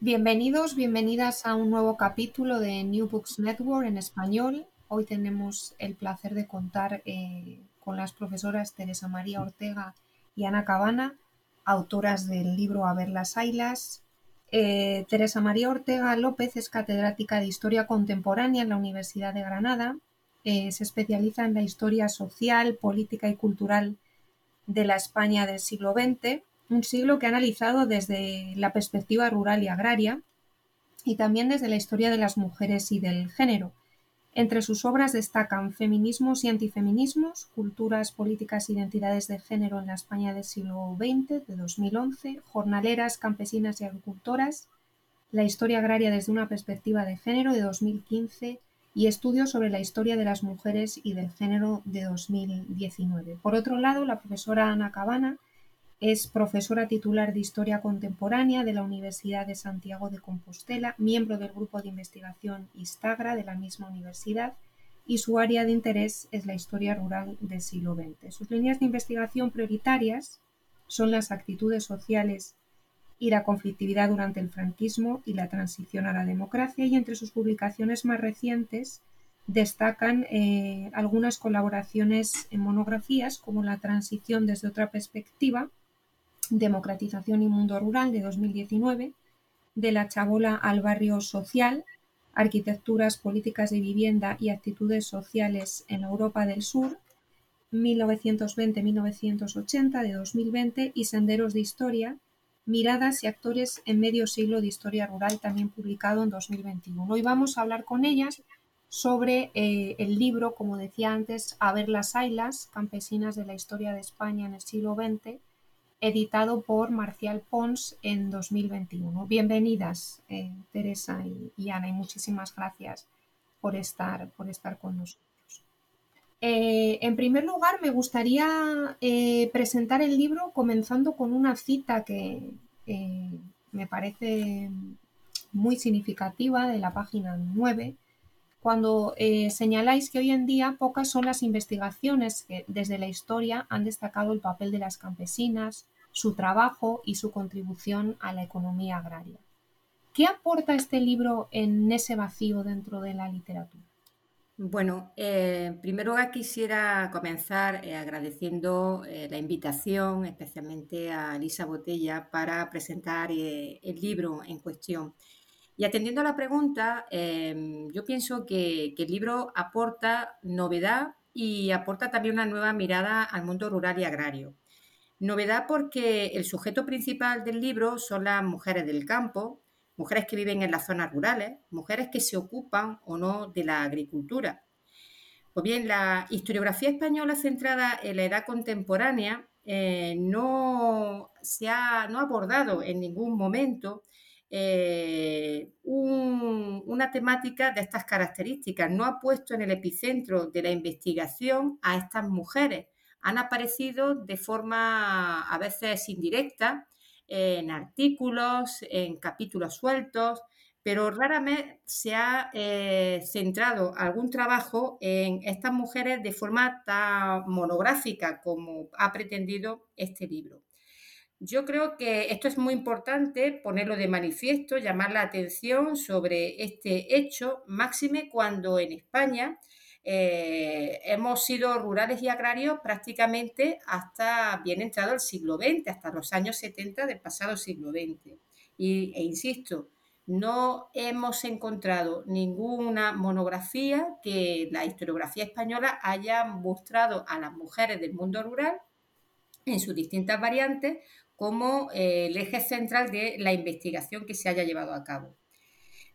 Bienvenidos, bienvenidas a un nuevo capítulo de New Books Network en español. Hoy tenemos el placer de contar eh, con las profesoras Teresa María Ortega y Ana Cabana, autoras del libro A ver las ailas. Eh, Teresa María Ortega López es catedrática de Historia Contemporánea en la Universidad de Granada. Eh, se especializa en la historia social, política y cultural de la España del siglo XX un siglo que ha analizado desde la perspectiva rural y agraria y también desde la historia de las mujeres y del género. Entre sus obras destacan Feminismos y antifeminismos, Culturas, políticas e identidades de género en la España del siglo XX, de 2011, Jornaleras, campesinas y agricultoras, La historia agraria desde una perspectiva de género, de 2015, y Estudios sobre la historia de las mujeres y del género, de 2019. Por otro lado, la profesora Ana Cabana es profesora titular de Historia Contemporánea de la Universidad de Santiago de Compostela, miembro del grupo de investigación Istagra de la misma universidad y su área de interés es la historia rural del siglo XX. Sus líneas de investigación prioritarias son las actitudes sociales y la conflictividad durante el franquismo y la transición a la democracia y entre sus publicaciones más recientes destacan eh, algunas colaboraciones en monografías como La transición desde otra perspectiva Democratización y Mundo Rural de 2019, de la chabola al barrio social, Arquitecturas, Políticas de Vivienda y Actitudes Sociales en Europa del Sur, 1920-1980 de 2020 y Senderos de Historia, Miradas y Actores en Medio Siglo de Historia Rural, también publicado en 2021. Hoy vamos a hablar con ellas sobre eh, el libro, como decía antes, A ver las ailas, campesinas de la historia de España en el siglo XX, editado por Marcial Pons en 2021. Bienvenidas, eh, Teresa y, Ana, y muchísimas gracias por estar, por estar con nosotros. Eh, en primer lugar, me gustaría eh, presentar el libro comenzando con una cita que me parece muy significativa de la página 9 cuando eh, señaláis que hoy en día pocas son las investigaciones que desde la historia han destacado el papel de las campesinas, su trabajo y su contribución a la economía agraria. ¿Qué aporta este libro en ese vacío dentro de la literatura? Bueno, eh, primero quisiera comenzar eh, agradeciendo la invitación, especialmente a Lisa Botella, para presentar el libro en cuestión. Y atendiendo a la pregunta, em, yo pienso que, el libro aporta novedad y aporta también una nueva mirada al mundo rural y agrario. Novedad porque el sujeto principal del libro son las mujeres del campo, mujeres que viven en las zonas rurales, mujeres que se ocupan o no de la agricultura. Pues bien, la historiografía española centrada en la edad contemporánea eh, no se ha no ha abordado en ningún momento eh, una temática de estas características. No ha puesto en el epicentro de la investigación a estas mujeres, han aparecido de forma a veces indirecta en artículos, en capítulos sueltos, pero raramente se ha eh, centrado algún trabajo en estas mujeres de forma tan monográfica como ha pretendido este libro. Yo creo que esto es muy importante ponerlo de manifiesto, llamar la atención sobre este hecho, máxime cuando en España eh, hemos sido rurales y agrarios prácticamente hasta bien entrado el siglo XX, hasta los años 70 del pasado siglo XX. Y, e insisto, no hemos encontrado ninguna monografía que la historiografía española haya mostrado a las mujeres del mundo rural en sus distintas variantes como eh, el eje central de la investigación que se haya llevado a cabo.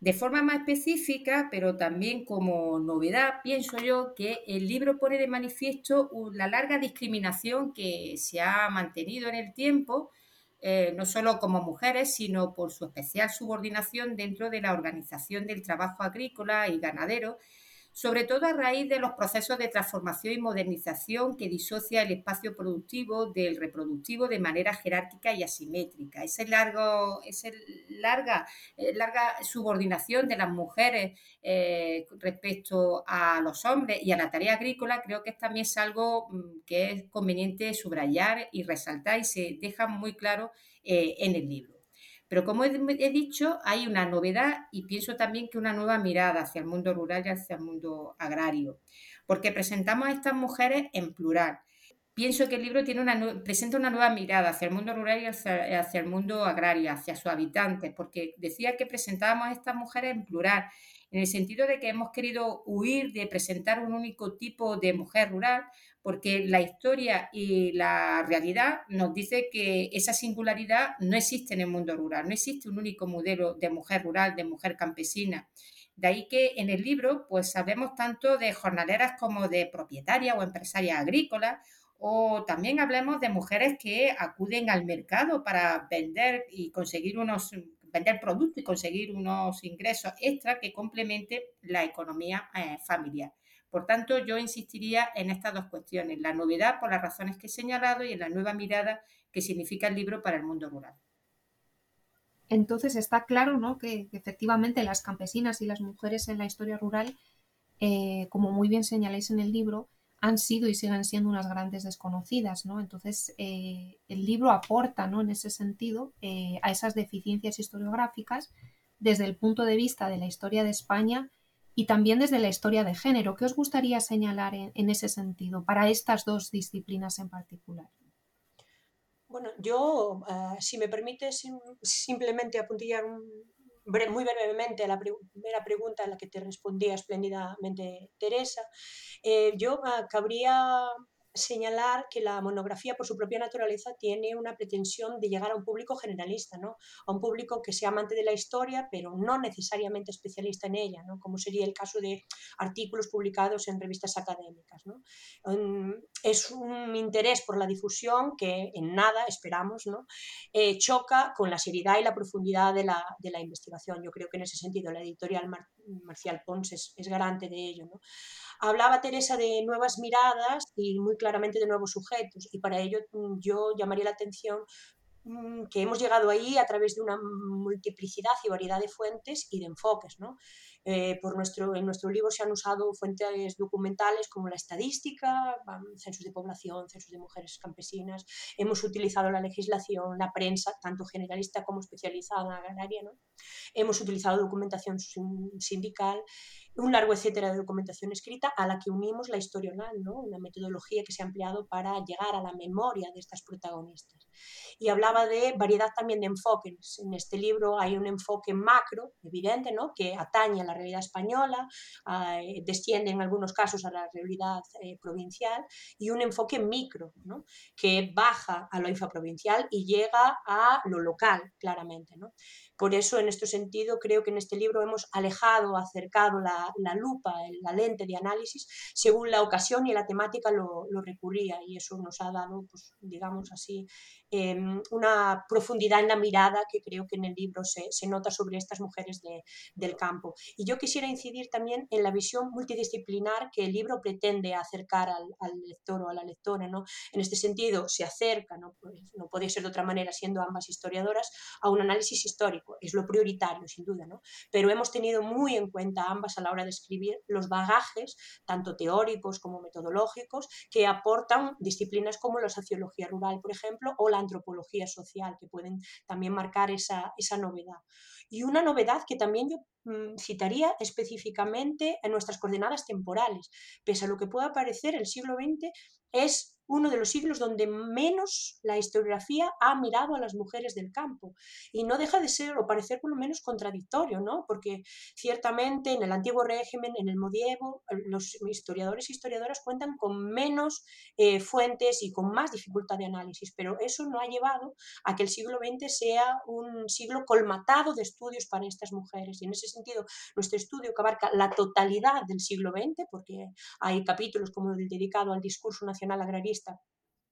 De forma más específica, pero también como novedad, pienso yo que el libro pone de manifiesto la larga discriminación que se ha mantenido en el tiempo, eh, no solo como mujeres, sino por su especial subordinación dentro de la organización del trabajo agrícola y ganadero sobre todo a raíz de los procesos de transformación y modernización que disocia el espacio productivo del reproductivo de manera jerárquica y asimétrica. Esa largo, larga, eh, larga subordinación de las mujeres eh, respecto a los hombres y a la tarea agrícola creo que también es algo mm, que es conveniente subrayar y resaltar y se deja muy claro eh, en el libro. Pero como he, dicho, hay una novedad y pienso también que una nueva mirada hacia el mundo rural y hacia el mundo agrario, porque presentamos a estas mujeres en plural. Pienso que el libro tiene una, presenta una nueva mirada hacia el mundo rural y hacia, hacia el mundo agrario, hacia sus habitantes, porque decía que presentábamos a estas mujeres en plural en el sentido de que hemos querido huir de presentar un único tipo de mujer rural, porque la historia y la realidad nos dice que esa singularidad no existe en el mundo rural, no existe un único modelo de mujer rural, de mujer campesina. De ahí que en el libro pues sabemos tanto de jornaleras como de propietarias o empresarias agrícolas, o también hablemos de mujeres que acuden al mercado para vender y conseguir unos vender productos y conseguir unos ingresos extra que complementen la economía eh, familiar. Por tanto, yo insistiría en estas dos cuestiones, la novedad por las razones que he señalado y en la nueva mirada que significa el libro para el mundo rural. Entonces está claro ¿no? que, efectivamente las campesinas y las mujeres en la historia rural, eh, como muy bien señaláis en el libro, han sido y siguen siendo unas grandes desconocidas, ¿no? Entonces, eh, el libro aporta, ¿no? En ese sentido, eh, a esas deficiencias historiográficas desde el punto de vista de la historia de España y también desde la historia de género. ¿Qué os gustaría señalar en, ese sentido para estas dos disciplinas en particular? Bueno, yo, eh, si me permite simplemente apuntillar un, muy brevemente a la primera pregunta a la que te respondía espléndidamente Teresa, eh, yo ah, cabría señalar que la monografía, por su propia naturaleza, tiene una pretensión de llegar a un público generalista, ¿no? a un público que sea amante de la historia, pero no necesariamente especialista en ella, ¿no? como sería el caso de artículos publicados en revistas académicas. ¿no? Mm, es un interés por la difusión que en nada, esperamos, ¿no? Eh, choca con la seriedad y la profundidad de la, de la, investigación. Yo creo que en ese sentido la editorial Marcial Pons es, garante de ello. ¿no? Hablaba Teresa de nuevas miradas y muy claramente de nuevos sujetos y para ello mm, yo llamaría la atención Mm, que hemos llegado ahí a través de una multiplicidad y variedad de fuentes y de enfoques. ¿no? Eh, por nuestro, en nuestro libro se han usado fuentes documentales como la estadística, censos de población, censos de mujeres campesinas, hemos utilizado la legislación, la prensa, tanto generalista como especializada agraria, ¿no? hemos utilizado documentación sindical, un largo etcétera de documentación escrita a la que unimos la historia oral, ¿no? una metodología que se ha empleado para llegar a la memoria de estas protagonistas. Y hablaba de variedad también de enfoques. En este libro hay un enfoque macro, evidente, ¿no? que atañe a la realidad española, eh, desciende en algunos casos a la realidad eh, provincial, y un enfoque micro, ¿no? que baja a lo infraprovincial y llega a lo local, claramente. ¿no? Por eso, en este sentido, creo que en este libro hemos alejado, acercado la, lupa, la lente de análisis, según la ocasión y la temática lo, recurría, y eso nos ha dado, pues, digamos así, em, una profundidad en la mirada que creo que en el libro se, nota sobre estas mujeres del campo. Y yo quisiera incidir también en la visión multidisciplinar que el libro pretende acercar al, lector o a la lectora. ¿no? En este sentido, se acerca, ¿no? Pues, no podía ser de otra manera siendo ambas historiadoras, a un análisis histórico. Es lo prioritario, sin duda, ¿no? pero hemos tenido muy en cuenta ambas a la hora de escribir los bagajes, tanto teóricos como metodológicos, que aportan disciplinas como la sociología rural, por ejemplo, o la antropología social, que pueden también marcar esa, esa novedad. Y una novedad que también yo mm, citaría específicamente en nuestras coordenadas temporales. Pese a lo que pueda parecer, el siglo XX es uno de los siglos donde menos la historiografía ha mirado a las mujeres del campo. Y no deja de ser o parecer por lo menos contradictorio, ¿no? Porque ciertamente en el antiguo régimen, en el medievo, los historiadores e historiadoras cuentan con menos eh, fuentes y con más dificultad de análisis, pero eso no ha llevado a que el siglo XX sea un siglo colmatado de estudios para estas mujeres. Y en ese sentido, nuestro estudio que abarca la totalidad del siglo XX, porque hay capítulos como el dedicado al discurso nacional agrarista,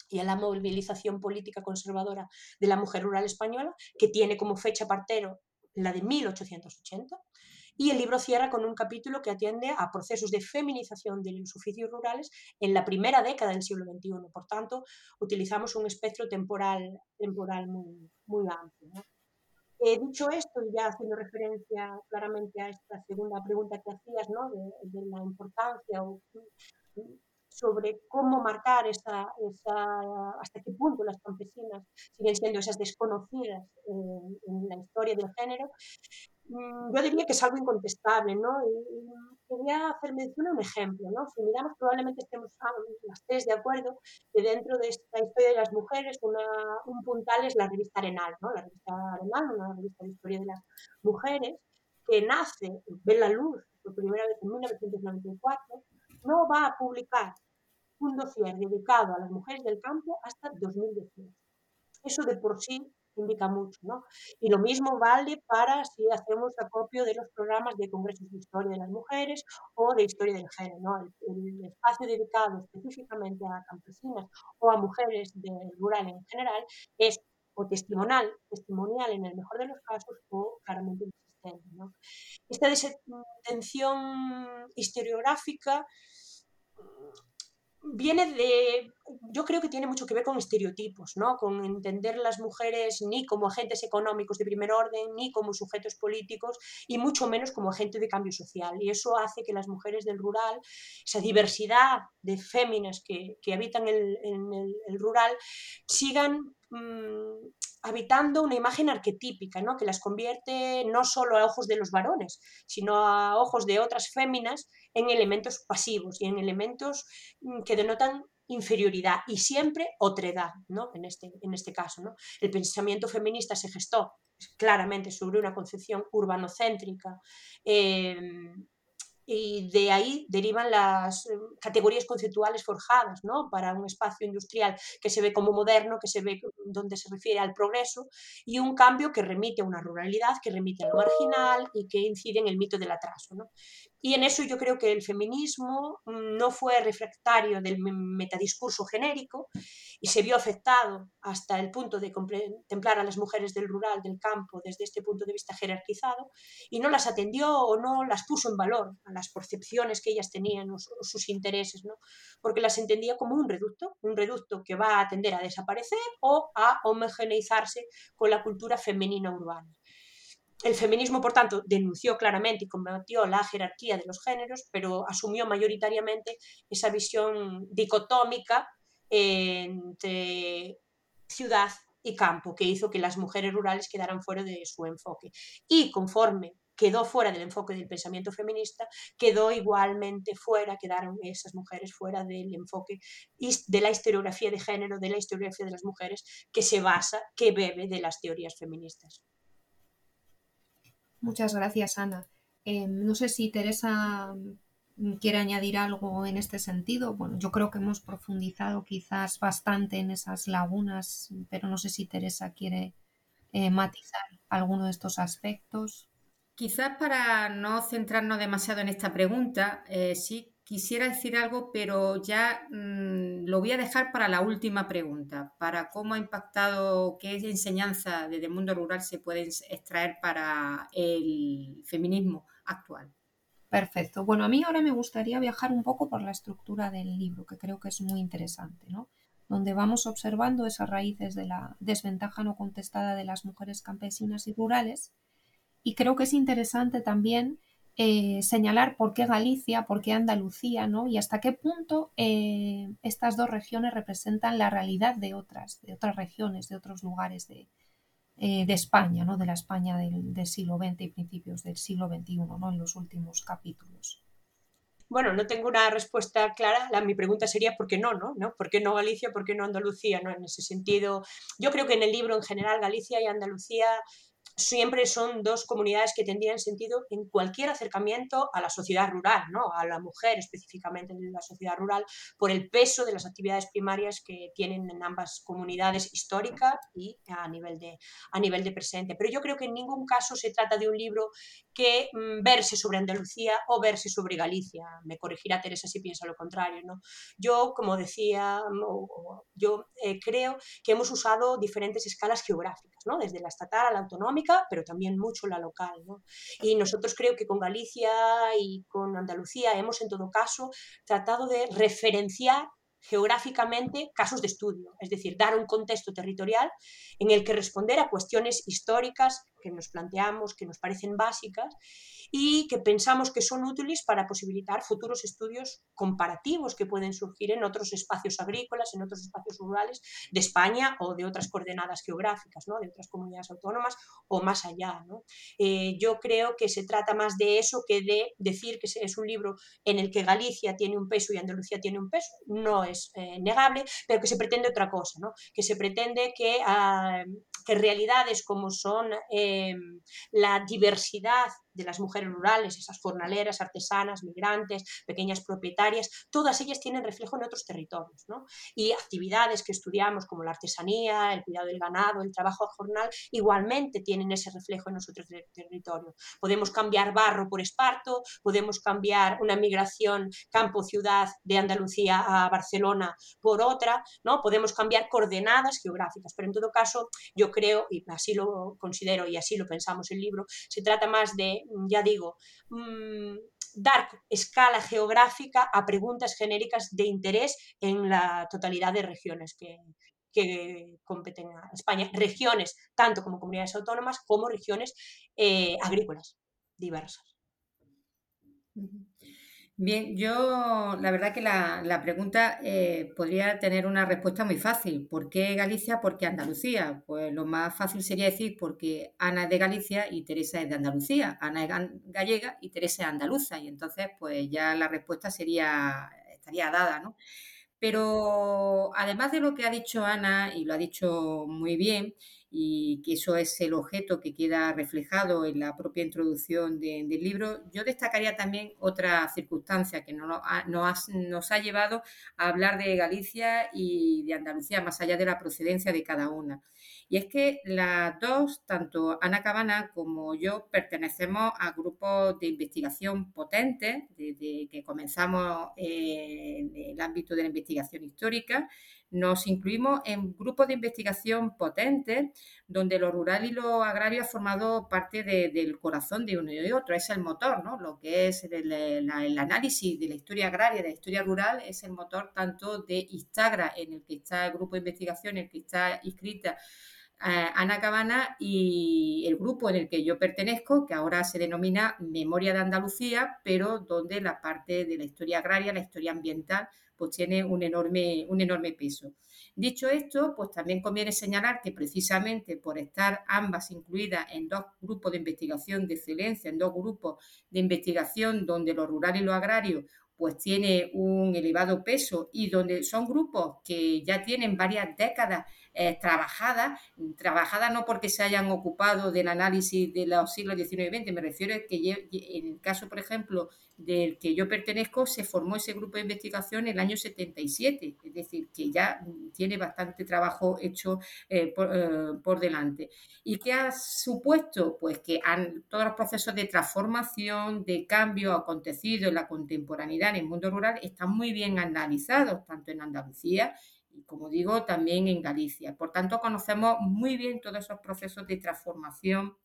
y a la movilización política conservadora de la mujer rural española, que tiene como fecha partero la de 1880. Y el libro cierra con un capítulo que atiende a procesos de feminización de los oficios rurales en la primera década del siglo XXI. Por tanto, utilizamos un espectro temporal, temporal muy, muy amplio. He dicho esto, y ya haciendo referencia claramente a esta segunda pregunta que hacías, ¿no? de, de la importancia o sobre cómo marcar esa, hasta qué punto las campesinas siguen siendo esas desconocidas en, la historia del género, mm, yo diría que es algo incontestable, ¿no? Y, quería hacer mención a un ejemplo, ¿no? Si miramos, probablemente estemos las tres de acuerdo que dentro de esta historia de las mujeres, un puntal es la revista Arenal, ¿no? La revista Arenal, una revista de historia de las mujeres, que nace, ve la luz por primera vez en 1994, no va a publicar un dossier dedicado a las mujeres del campo hasta 2018. Eso de por sí indica mucho, ¿no? Y lo mismo vale para si hacemos acopio de los programas de congresos de historia de las mujeres o de historia del género, ¿no? El, espacio dedicado específicamente a campesinas o a mujeres del rural en general es o testimonial, testimonial en el mejor de los casos o claramente Esta desatención historiográfica viene de, yo creo que tiene mucho que ver con estereotipos, ¿no? con entender las mujeres ni como agentes económicos de primer orden, ni como sujetos políticos, y mucho menos como agentes de cambio social. Y eso hace que las mujeres del rural, esa diversidad de féminas que, que habitan el, en el, rural, sigan mm, habitando una imagen arquetípica, ¿no? que las convierte no solo a ojos de los varones, sino a ojos de otras féminas en elementos pasivos y en elementos mm, que denotan inferioridad y siempre otredad, ¿no? En este, en este caso, ¿no? El pensamiento feminista se gestó claramente sobre una concepción urbanocéntrica, em, y de ahí derivan las eh, categorías conceptuales forjadas ¿no? para un espacio industrial que se ve como moderno, que se ve donde se refiere al progreso y un cambio que remite a una ruralidad, que remite a lo marginal y que incide en el mito del atraso. ¿no? Y en eso yo creo que el feminismo mm, no fue refractario del metadiscurso genérico y se vio afectado hasta el punto de contemplar a las mujeres del rural, del campo, desde este punto de vista jerarquizado, y no las atendió o no las puso en valor a las percepciones que ellas tenían o sus intereses, ¿no? porque las entendía como un reducto, un reducto que va a tender a desaparecer o a homogeneizarse con la cultura femenina urbana. El feminismo, por tanto, denunció claramente y combatió la jerarquía de los géneros, pero asumió mayoritariamente esa visión dicotómica entre ciudad y campo, que hizo que las mujeres rurales quedaran fuera de su enfoque. Y conforme quedó fuera del enfoque del pensamiento feminista, quedó igualmente fuera, quedaron esas mujeres fuera del enfoque de la historiografía de género, de la historiografía de las mujeres, que se basa, que bebe de las teorías feministas. Muchas gracias, Ana. Em, no sé si Teresa mm, quiere añadir algo en este sentido. Bueno, yo creo que hemos profundizado quizás bastante en esas lagunas, pero no sé si Teresa quiere eh, matizar alguno de estos aspectos. Quizás para no centrarnos demasiado en esta pregunta, eh, sí quisiera decir algo, pero ya mm, lo voy a dejar para la última pregunta, para cómo ha impactado, qué enseñanza desde el mundo rural se puede extraer para el feminismo actual. Perfecto. Bueno, a mí ahora me gustaría viajar un poco por la estructura del libro, que creo que es muy interesante, ¿no? Donde vamos observando esas raíces de la desventaja no contestada de las mujeres campesinas y rurales. Y creo que es interesante también eh, señalar por qué Galicia, por qué Andalucía, ¿no? Y hasta qué punto eh, estas dos regiones representan la realidad de otras, de otras regiones, de otros lugares de, eh, España, ¿no? de la España del, siglo XX y principios del siglo XXI, ¿no? en los últimos capítulos. Bueno, no tengo una respuesta clara. La, mi pregunta sería ¿por qué no, no? ¿no? ¿Por qué no Galicia? ¿Por qué no Andalucía? ¿no? En ese sentido, yo creo que en el libro en general Galicia y Andalucía siempre son dos comunidades que tendrían sentido en cualquier acercamiento a la sociedad rural, ¿no? a la mujer específicamente en la sociedad rural, por el peso de las actividades primarias que tienen en ambas comunidades históricas y a nivel de, a nivel de presente. Pero yo creo que en ningún caso se trata de un libro que mm, verse sobre Andalucía o verse sobre Galicia. Me corregirá Teresa si piensa lo contrario. ¿no? Yo, como decía, mm, yo eh, creo que hemos usado diferentes escalas geográficas, ¿no? desde la estatal a la autonómica, pero también mucho la local. Y nosotros creo que con Galicia y con Andalucía hemos en todo caso tratado de referenciar geográficamente casos de estudio, es decir, dar un contexto territorial en el que responder a cuestiones históricas que nos planteamos, que nos parecen básicas y que pensamos que son útiles para posibilitar futuros estudios comparativos que pueden surgir en otros espacios agrícolas, en otros espacios rurales de España o de otras coordenadas geográficas, ¿no? de otras comunidades autónomas o más allá. Eh, yo creo que se trata más de eso que de decir que es un libro en el que Galicia tiene un peso y Andalucía tiene un peso. No es eh, negable, pero que se pretende otra cosa, ¿no? que se pretende que, ah, que realidades como son... Eh, Em, la diversidad de las mujeres rurales, esas jornaleras, artesanas, migrantes, pequeñas propietarias, todas ellas tienen reflejo en otros territorios. Y actividades que estudiamos como la artesanía, el cuidado del ganado, el trabajo jornal, igualmente tienen ese reflejo en otros territorios. Podemos cambiar barro por esparto, podemos cambiar una migración campo-ciudad de Andalucía a Barcelona por otra, ¿no? podemos cambiar coordenadas geográficas, pero en todo caso yo creo, y así lo considero y así lo pensamos en el libro, se trata más de ya digo, mm, dar escala geográfica a preguntas genéricas de interés en la totalidad de regiones que, competen a España. Regiones, tanto como comunidades autónomas, como regiones eh, agrícolas diversas. Bien, yo la verdad que la, pregunta eh, podría tener una respuesta muy fácil. ¿Por qué Galicia? ¿Por qué Andalucía? Pues lo más fácil sería decir porque Ana es de Galicia y Teresa es de Andalucía. Ana es gallega y Teresa es andaluza. Y entonces, pues ya la respuesta sería, estaría dada, ¿no? Pero además de lo que ha dicho Ana, y lo ha dicho muy bien, y que eso es el objeto que queda reflejado en la propia introducción del libro, yo destacaría también otra circunstancia que nos nos ha llevado a hablar de Galicia y de Andalucía, más allá de la procedencia de cada una. Y es que las dos, tanto Ana Cabana como yo, pertenecemos a grupos de investigación potentes desde que comenzamos en el ámbito de la investigación histórica nos incluimos en grupos de investigación potentes donde lo rural y lo agrario ha formado parte del corazón de uno y otro, es el motor, ¿no? Lo que es el, análisis de la historia agraria, de la historia rural, es el motor tanto de Instagra, en el que está el grupo de investigación, en el que está inscrita eh, Ana Cabana y el grupo en el que yo pertenezco, que ahora se denomina Memoria de Andalucía, pero donde la parte de la historia agraria, la historia ambiental, pues tiene un enorme, un enorme peso. Dicho esto, pues también conviene señalar que precisamente por estar ambas incluidas en dos grupos de investigación de excelencia, en dos grupos de investigación donde lo rural y lo agrario pues tiene un elevado peso y donde son grupos que ya tienen varias décadas eh, trabajadas, trabajadas no porque se hayan ocupado del análisis de los siglos XIX y XX, me refiero a que en el caso, por ejemplo, del que yo pertenezco, se formó ese grupo de investigación en el año 77, es decir, que ya tiene bastante trabajo hecho eh, eh, por, delante. ¿Y qué ha supuesto? Pues que han, todos los procesos de transformación, de cambio acontecido en la contemporaneidad en el mundo rural están muy bien analizados, tanto en Andalucía y, como digo, también en Galicia. Por tanto, conocemos muy bien todos esos procesos de transformación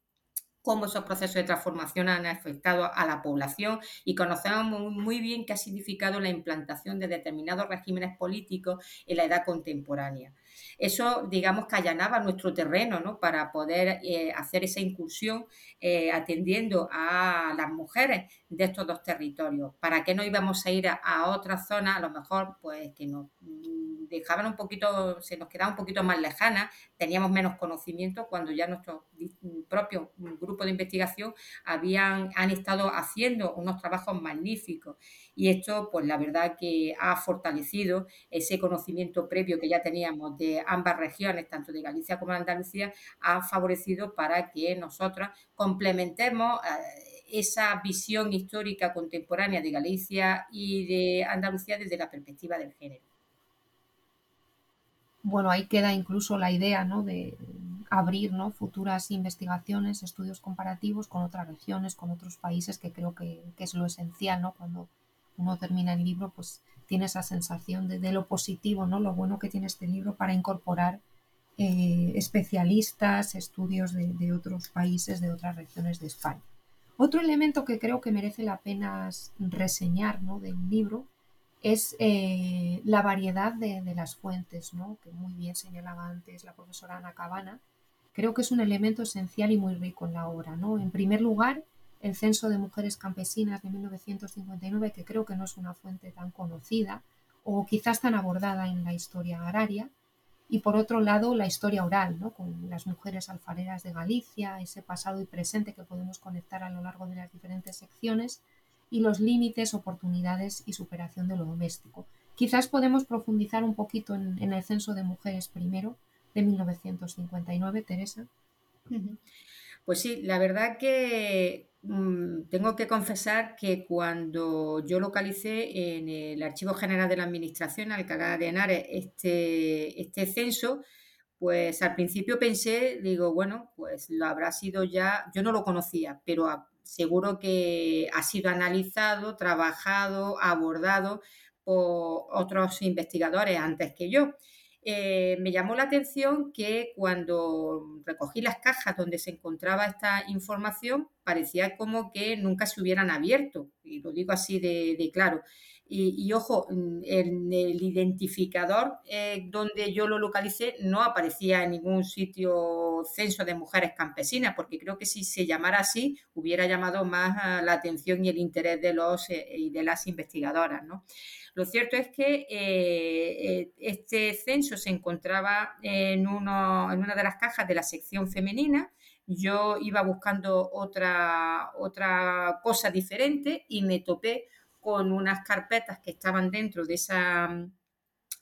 cómo esos procesos de transformación han afectado a la población y conocemos muy bien qué ha significado la implantación de determinados regímenes políticos en la edad contemporánea. Eso, digamos, que allanaba nuestro terreno ¿no? para poder eh, hacer esa incursión eh, atendiendo a las mujeres de estos dos territorios. ¿Para qué no íbamos a ir a, a zonas, a lo mejor, pues que nos dejaban un poquito, se nos quedaba un poquito más lejana, teníamos menos conocimiento cuando ya nuestro propio grupo de investigación habían, han estado haciendo unos trabajos magníficos. Y esto, pues la verdad que ha fortalecido ese conocimiento previo que ya teníamos de ambas regiones, tanto de Galicia como de Andalucía, ha favorecido para que nosotras complementemos eh, esa visión histórica contemporánea de Galicia y de Andalucía desde la perspectiva del género bueno, ahí queda incluso la idea ¿no? de abrir ¿no? futuras investigaciones, estudios comparativos con otras regiones, con otros países, que creo que, es lo esencial, ¿no? Cuando uno termina el libro, pues tiene esa sensación de, lo positivo, ¿no? Lo bueno que tiene este libro para incorporar eh, especialistas, estudios de, de, otros países, de otras regiones de España. Otro elemento que creo que merece la pena reseñar ¿no? del libro es eh, la variedad de, las fuentes, ¿no? que muy bien señalaba antes la profesora Ana Cabana. Creo que es un elemento esencial y muy rico en la obra. ¿no? En primer lugar, el Censo de Mujeres Campesinas de 1959, que creo que no es una fuente tan conocida o quizás tan abordada en la historia agraria. Y por otro lado, la historia oral, ¿no? con las mujeres alfareras de Galicia, ese pasado y presente que podemos conectar a lo largo de las diferentes secciones y los límites, oportunidades y superación de lo doméstico. Quizás podemos profundizar un poquito en, el censo de mujeres primero de 1959, Teresa. Pues sí, la verdad que mm, tengo que confesar que cuando yo localicé en el Archivo General de la Administración, Alcalá de Henares, este, este censo, pues al principio pensé, digo, bueno, pues lo habrá sido ya, yo no lo conocía, pero seguro que ha sido analizado, trabajado, abordado por otros investigadores antes que yo. Eh, me llamó la atención que cuando recogí las cajas donde se encontraba esta información, parecía como que nunca se hubieran abierto, y lo digo así de claro. Y, ojo, mm, en el identificador eh, donde yo lo localicé no aparecía en ningún sitio censo de mujeres campesinas, porque creo que si se llamara así hubiera llamado más la atención y el interés de los eh, y de las investigadoras. ¿no? Lo cierto es que eh, este censo se encontraba en una de las cajas de la sección femenina. Yo iba buscando otra, otra cosa diferente y me topé con unas carpetas que estaban dentro de, esa,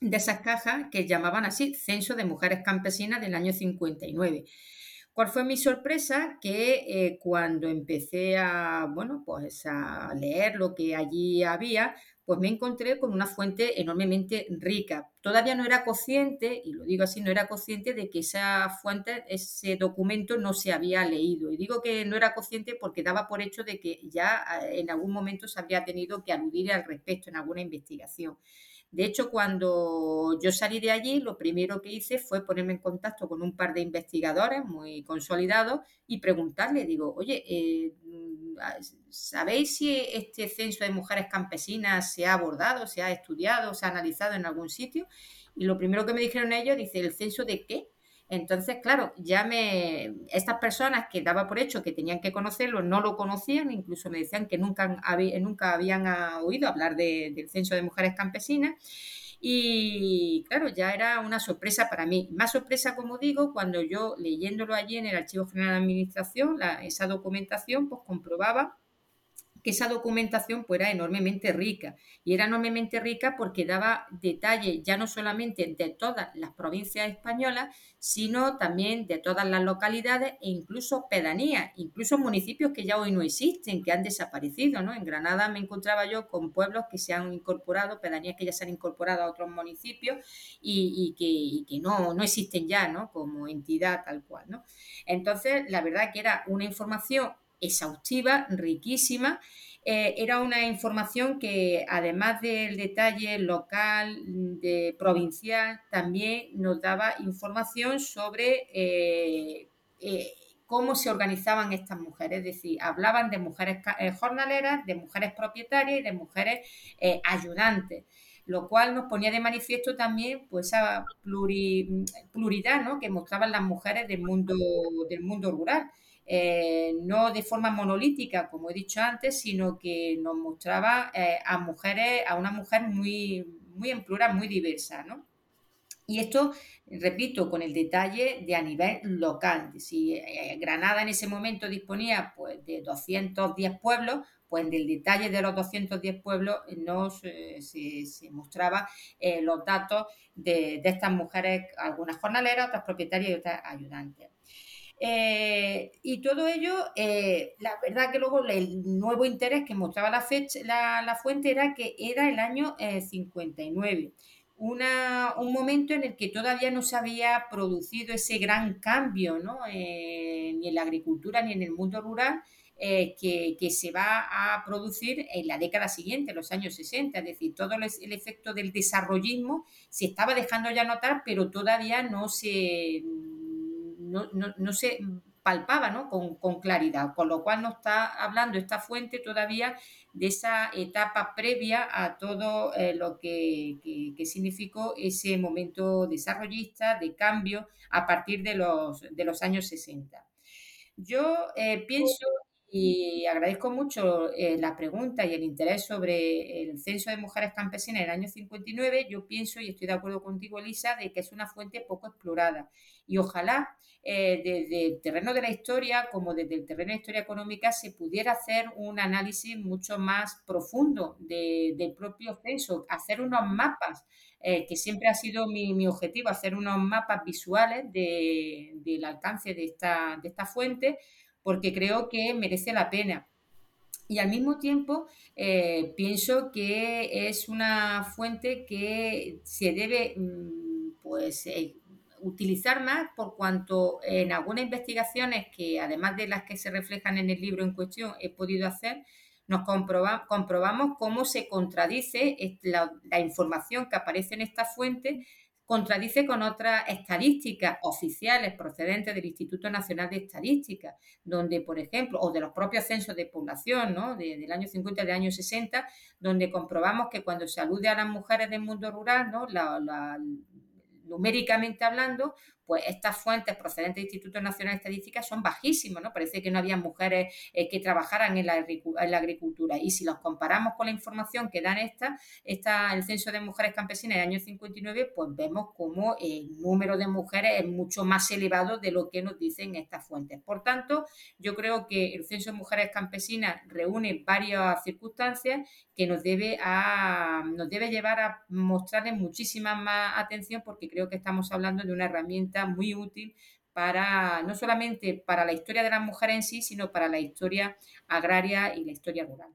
de esas cajas que llamaban así Censo de Mujeres Campesinas del año 59. ¿Cuál fue mi sorpresa? Que eh, cuando empecé a, bueno, pues a leer lo que allí había, pues me encontré con una fuente enormemente rica. Todavía no era consciente, y lo digo así, no era consciente de que esa fuente, ese documento no se había leído. Y digo que no era consciente porque daba por hecho de que ya eh, en algún momento se habría tenido que aludir al respecto en alguna investigación. De hecho, cuando yo salí de allí, lo primero que hice fue ponerme en contacto con un par de investigadores muy consolidados y preguntarle, digo, oye, eh, ¿sabéis si este censo de mujeres campesinas se ha abordado, se ha estudiado, se ha analizado en algún sitio? Y lo primero que me dijeron ellos, dice, ¿el censo de qué? Entonces, claro, ya me. Estas personas que daba por hecho que tenían que conocerlo no lo conocían, incluso me decían que nunca, nunca habían oído hablar del censo de mujeres campesinas. Y claro, ya era una sorpresa para mí. Más sorpresa, como digo, cuando yo leyéndolo allí en el Archivo General de Administración, esa documentación, pues comprobaba que esa documentación pues, era enormemente rica. Y era enormemente rica porque daba detalles ya no solamente de todas las provincias españolas, sino también de todas las localidades e incluso pedanías, incluso municipios que ya hoy no existen, que han desaparecido. ¿no? En Granada me encontraba yo con pueblos que se han incorporado, pedanías que ya se han incorporado a otros municipios y, que, no, no, existen ya ¿no? como entidad tal cual. ¿no? Entonces, la verdad que era una información exhaustiva, riquísima. Eh, era una información que, además del detalle local, de provincial, también nos daba información sobre eh, eh, cómo se organizaban estas mujeres. Es decir, hablaban de mujeres jornaleras, de mujeres propietarias y de mujeres ayudantes lo cual nos ponía de manifiesto también pues esa pluralidad ¿no? que mostraban las mujeres del mundo, del mundo rural. Eh, no de forma monolítica, como he dicho antes, sino que nos mostraba eh, a mujeres, a una mujer muy, muy en plural, muy diversa, ¿no? Y esto, repito, con el detalle de a nivel local. Si eh, Granada en ese momento disponía pues, de 210 pueblos, pues en el detalle de los 210 pueblos nos se, mostraba los datos de, de, estas mujeres, algunas jornaleras, otras propietarias y otras ayudantes. Eh, y todo ello, eh, la verdad que luego el nuevo interés que mostraba la, fecha, la, fuente era que era el año 59, eh, una, un momento en el que todavía no se había producido ese gran cambio, ¿no? ni en la agricultura ni en el mundo rural, que, que, se va a producir en la década siguiente, los años 60. Es decir, todo el, efecto del desarrollismo se estaba dejando ya notar, pero todavía no se, no, se palpaba ¿no? Con, claridad, con lo cual nos está hablando esta fuente todavía de esa etapa previa a todo eh, lo que, significó ese momento desarrollista, de cambio, a partir de los, de los años 60. Yo eh, pienso y agradezco mucho eh, la pregunta y el interés sobre el censo de mujeres campesinas en el año 59. Yo pienso, y estoy de acuerdo contigo, Elisa, de que es una fuente poco explorada. Y ojalá eh, desde el terreno de la historia como desde el terreno de la historia económica se pudiera hacer un análisis mucho más profundo del propio censo, hacer unos mapas, eh, que siempre ha sido mi, objetivo, hacer unos mapas visuales del alcance de esta, de esta fuente porque creo que merece la pena. Y al mismo tiempo eh, pienso que es una fuente que se debe mm, pues, eh, utilizar más por cuanto en algunas investigaciones que además de las que se reflejan en el libro en cuestión he podido hacer, nos comprobamos cómo se contradice la, información que aparece en esta fuente contradice con otras estadísticas oficiales procedentes del Instituto Nacional de Estadística, donde, por ejemplo, o de los propios censos de población, ¿no? del año 50 y del año 60, donde comprobamos que cuando se alude a las mujeres del mundo rural, ¿no? la, numéricamente hablando, pues estas fuentes procedentes del Instituto Nacional de Estadística son bajísimas, ¿no? Parece que no había mujeres eh, que trabajaran en la, agricultura. Y si los comparamos con la información que dan esta, esta, el Censo de Mujeres Campesinas del año 59, pues vemos como el número de mujeres es mucho más elevado de lo que nos dicen estas fuentes. Por tanto, yo creo que el Censo de Mujeres Campesinas reúne varias circunstancias que nos debe, a, nos debe llevar a mostrarles muchísima más atención porque creo que estamos hablando de una herramienta muy útil para no solamente para la historia de las mujeres en sí, sino para la historia agraria y la historia rural.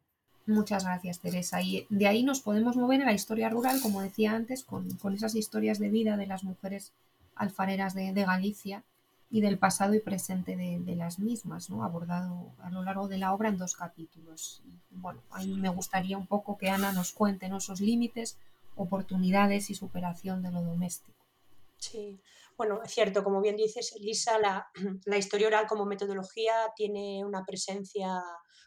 Muchas gracias, Teresa. Y de ahí nos podemos mover a la historia rural, como decía antes, con, esas historias de vida de las mujeres alfareras de, Galicia y del pasado y presente de, las mismas, ¿no? abordado a lo largo de la obra en dos capítulos. bueno, ahí me gustaría un poco que Ana nos cuente esos límites, oportunidades y superación de lo doméstico. Sí, bueno, es cierto, como bien dices, Elisa, la, historia oral como metodología tiene una presencia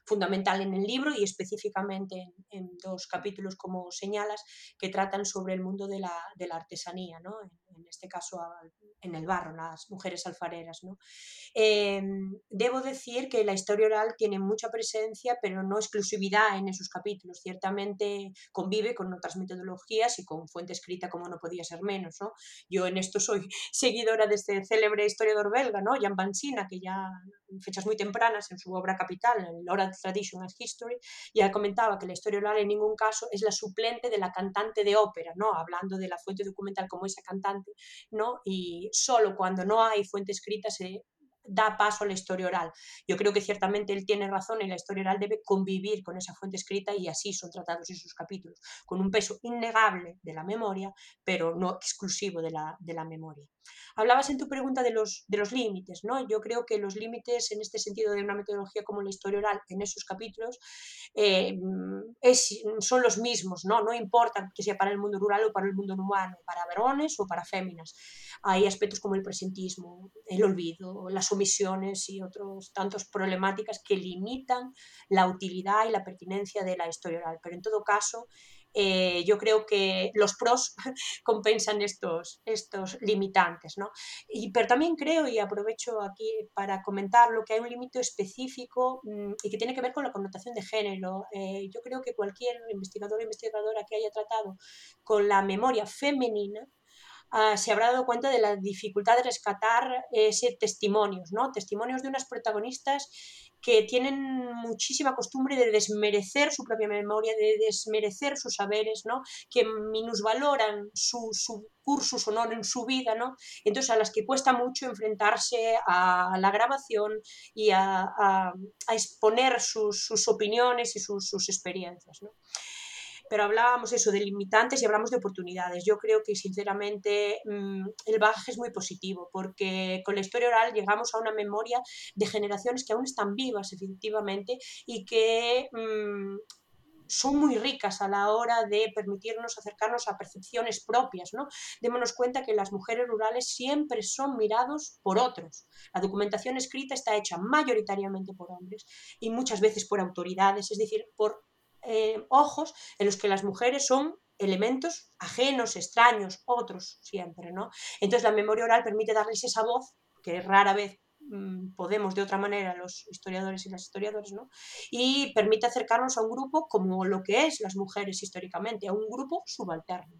fundamental en el libro y específicamente en, dos capítulos, como señalas, que tratan sobre el mundo de la, de la artesanía, ¿no? Este caso en el barro, las mujeres alfareras. ¿no? Em, debo decir que la historia oral tiene mucha presencia, pero no exclusividad en esos capítulos. Ciertamente convive con otras metodologías y con fuente escrita como no podía ser menos. ¿no? Yo en esto soy seguidora de este célebre historiador belga, ¿no? Jan Bansina, que ya fechas muy tempranas en su obra capital, en Oral Tradition as History, ya comentaba que la historia oral en ningún caso es la suplente de la cantante de ópera, ¿no? hablando de la fuente documental como esa cantante, ¿no? y solo cuando no hay fuente escrita se da paso a la historia oral. Yo creo que ciertamente él tiene razón y la historia oral debe convivir con esa fuente escrita y así son tratados esos capítulos, con un peso innegable de la memoria, pero no exclusivo de la, de la memoria. Hablabas en tu pregunta de los, de los límites, ¿no? Yo creo que los límites en este sentido de una metodología como la historia oral en esos capítulos eh, es, son los mismos, ¿no? No importa que sea para el mundo rural o para el mundo humano, para varones o para féminas. Hay aspectos como el presentismo, el olvido, las omisiones y otros tantos problemáticas que limitan la utilidad y la pertinencia de la historia oral. Pero en todo caso, eh, yo creo que los pros compensan estos, estos limitantes. ¿no? Y, pero también creo, y aprovecho aquí para comentarlo, que hay un límite específico mm, y que tiene que ver con la connotación de género. Eh, yo creo que cualquier investigador o investigadora que haya tratado con la memoria femenina, Ah, se habrá dado cuenta de la dificultad de rescatar ese testimonios, ¿no? Testimonios de unas protagonistas que tienen muchísima costumbre de desmerecer su propia memoria, de desmerecer sus saberes, ¿no? que minusvaloran su, su curso sonoro en su vida, ¿no? entonces a las que cuesta mucho enfrentarse a la grabación y a, exponer sus, opiniones y sus, sus experiencias. ¿no? Pero hablábamos eso de limitantes y hablamos de oportunidades. Yo creo que sinceramente mm, el bagaje es muy positivo porque con la historia oral llegamos a una memoria de generaciones que aún están vivas efectivamente y que mm, son muy ricas a la hora de permitirnos acercarnos a percepciones propias, ¿no? Démonos cuenta que las mujeres rurales siempre son mirados por otros. La documentación escrita está hecha mayoritariamente por hombres y muchas veces por autoridades, es decir, por eh, ojos en los que las mujeres son elementos ajenos, extraños, otros siempre, ¿no? Entonces la memoria oral permite darles esa voz que rara vez mm, podemos de otra manera los historiadores y las historiadoras, ¿no? Y permite acercarnos a un grupo como lo que es las mujeres históricamente, a un grupo subalterno.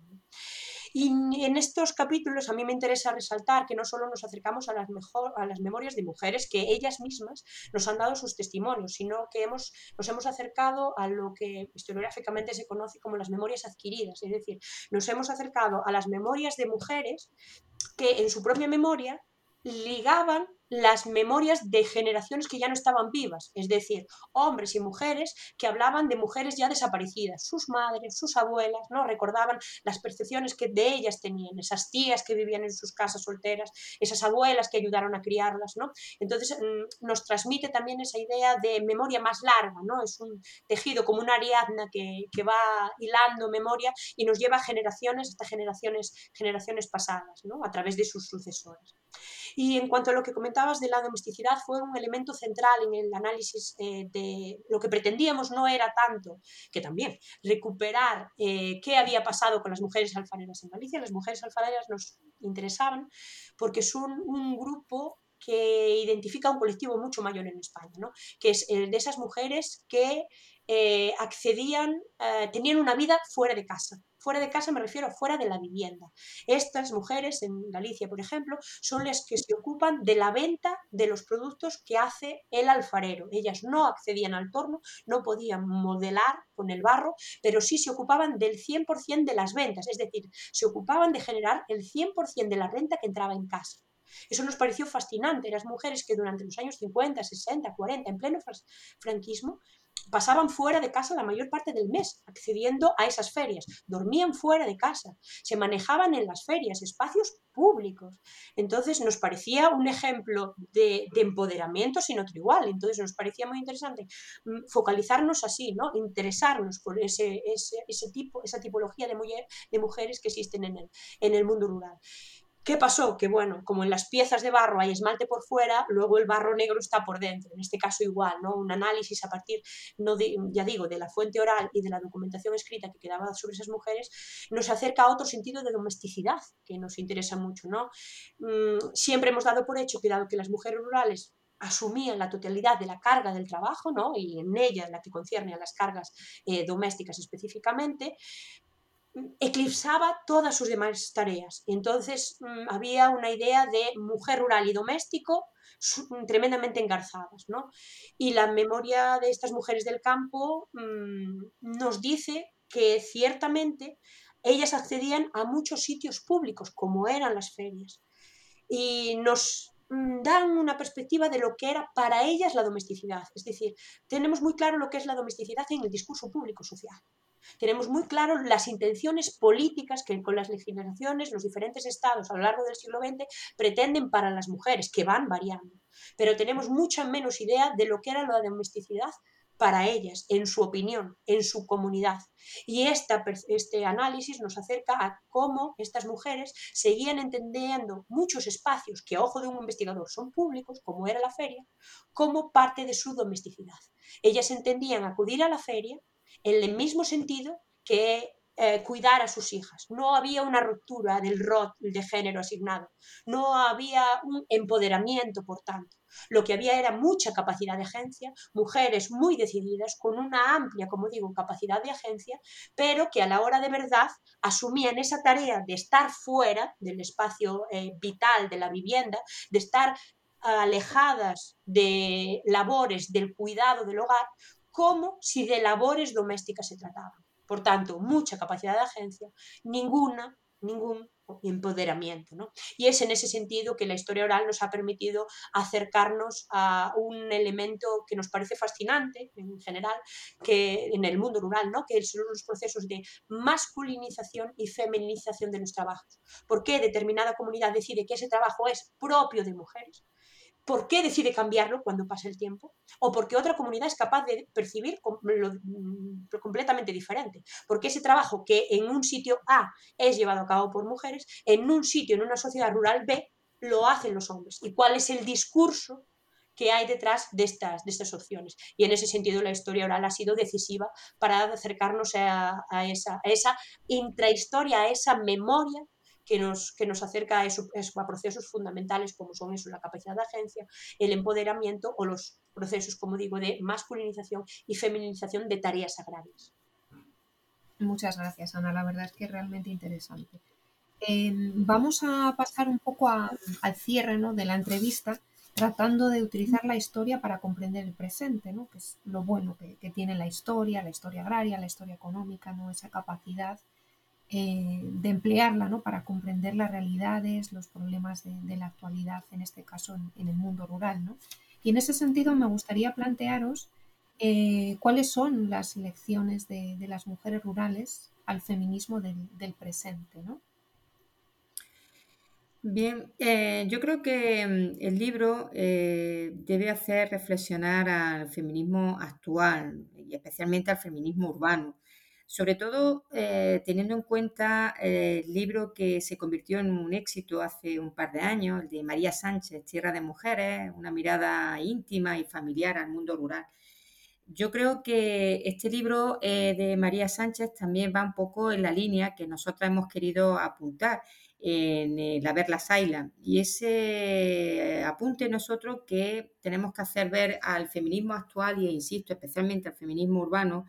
Y en estos capítulos a mí me interesa resaltar que no solo nos acercamos a las, mejor, a las memorias de mujeres, que ellas mismas nos han dado sus testimonios, sino que hemos, nos hemos acercado a lo que historiográficamente se conoce como las memorias adquiridas, es decir, nos hemos acercado a las memorias de mujeres que en su propia memoria ligaban las memorias de generaciones que ya no estaban vivas, es decir, hombres y mujeres que hablaban de mujeres ya desaparecidas, sus madres, sus abuelas, ¿no? Recordaban las percepciones que de ellas tenían, esas tías que vivían en sus casas solteras, esas abuelas que ayudaron a criarlas, ¿no? Entonces mm, nos transmite también esa idea de memoria más larga, ¿no? Es un tejido como una ariadna que, que va hilando memoria y nos lleva a generaciones hasta generaciones, generaciones pasadas, ¿no? A través de sus sucesores. Y en cuanto a lo que comentabas de la domesticidad, fue un elemento central en el análisis eh, de lo que pretendíamos no era tanto, que también, recuperar eh, qué había pasado con las mujeres alfareras en Galicia. Las mujeres alfareras nos interesaban porque son un grupo que identifica un colectivo mucho mayor en España, ¿no? que es el de esas mujeres que eh, accedían, tenían una vida fuera de casa, Fuera de casa me refiero fuera de la vivienda. Estas mujeres en Galicia, por ejemplo, son las que se ocupan de la venta de los productos que hace el alfarero. Ellas no accedían al torno, no podían modelar con el barro, pero sí se ocupaban del 100% de las ventas, es decir, se ocupaban de generar el 100% de la renta que entraba en casa. Eso nos pareció fascinante. Las mujeres que durante los años 50, 60, 40, en pleno franquismo, pasaban fuera de casa la mayor parte del mes, accediendo a esas ferias, dormían fuera de casa, se manejaban en las ferias, espacios públicos. Entonces nos parecía un ejemplo de, empoderamiento sin otro igual. Entonces nos parecía muy interesante mm, focalizarnos así, ¿no? interesarnos por ese, ese, tipo, esa tipología de, de mujeres que existen en el, en el mundo rural. ¿Qué pasó? Que bueno, como en las piezas de barro hay esmalte por fuera, luego el barro negro está por dentro. En este caso igual, ¿no? Un análisis a partir, no ya digo, de la fuente oral y de la documentación escrita que quedaba sobre esas mujeres, nos acerca a otro sentido de domesticidad que nos interesa mucho, ¿no? Mm, siempre hemos dado por hecho que dado que las mujeres rurales asumían la totalidad de la carga del trabajo, ¿no? y en ella la que concierne a las cargas eh, domésticas específicamente, eclipsaba todas sus demás tareas. Entonces mm, había una idea de mujer rural y doméstico tremendamente engarzadas. ¿no? Y la memoria de estas mujeres del campo mm, nos dice que ciertamente ellas accedían a muchos sitios públicos, como eran las ferias, y nos dan una perspectiva de lo que era para ellas la domesticidad. Es decir, tenemos muy claro lo que es la domesticidad en el discurso público social. Tenemos muy claro las intenciones políticas que con las legislaciones los diferentes estados a lo largo del siglo XX pretenden para las mujeres, que van variando. Pero tenemos mucha menos idea de lo que era la domesticidad para ellas, en su opinión, en su comunidad. Y esta, este análisis nos acerca a cómo estas mujeres seguían entendiendo muchos espacios que a ojo de un investigador son públicos, como era la feria, como parte de su domesticidad. Ellas entendían acudir a la feria en el mismo sentido que eh, cuidar a sus hijas. No había una ruptura del rol de género asignado, no había un empoderamiento, por tanto. Lo que había era mucha capacidad de agencia, mujeres muy decididas, con una amplia, como digo, capacidad de agencia, pero que a la hora de verdad asumían esa tarea de estar fuera del espacio eh, vital de la vivienda, de estar alejadas de labores del cuidado del hogar, como si de labores domésticas se trataba. Por tanto, mucha capacidad de agencia, ninguna, ningún empoderamiento. ¿no? Y es en ese sentido que la historia oral nos ha permitido acercarnos a un elemento que nos parece fascinante en general, que en el mundo rural, ¿no? que son los procesos de masculinización y feminización de los trabajos. ¿Por qué determinada comunidad decide que ese trabajo es propio de mujeres? ¿Por qué decide cambiarlo cuando pasa el tiempo? ¿O porque otra comunidad es capaz de percibir lo, mm, completamente diferente? Porque ese trabajo que en un sitio A es llevado a cabo por mujeres, en un sitio, en una sociedad rural B, lo hacen los hombres. ¿Y cuál es el discurso que hay detrás de estas, de estas opciones? Y en ese sentido la historia oral ha sido decisiva para acercarnos a, esa, a esa intrahistoria, a esa memoria que nos, que nos acerca a, eso, a procesos fundamentales como son eso, la capacidad de agencia, el empoderamiento o los procesos, como digo, de masculinización y feminización de tareas agrarias. Muchas gracias, Ana. La verdad es que es realmente interesante. Em, vamos a pasar un poco al cierre de la entrevista, tratando de utilizar la historia para comprender el presente, ¿no? que es lo bueno que, que, tiene la historia, la historia agraria, la historia económica, ¿no? esa capacidad eh, de emplearla ¿no? para comprender las realidades, los problemas de, la actualidad, en este caso en, el mundo rural. ¿no? Y en ese sentido me gustaría plantearos eh, cuáles son las lecciones de, las mujeres rurales al feminismo del, presente. ¿no? Bien, eh, yo creo que mm, el libro debe hacer reflexionar al feminismo actual y especialmente al feminismo urbano sobre todo eh, teniendo en cuenta el libro que se convirtió en un éxito hace un par de años, el de María Sánchez, Tierra de Mujeres, una mirada íntima y familiar al mundo rural. Yo creo que este libro eh, de María Sánchez también va un poco en la línea que nosotras hemos querido apuntar en el Haber las Island. Y ese apunte nosotros que tenemos que hacer ver al feminismo actual y, insisto, especialmente al feminismo urbano,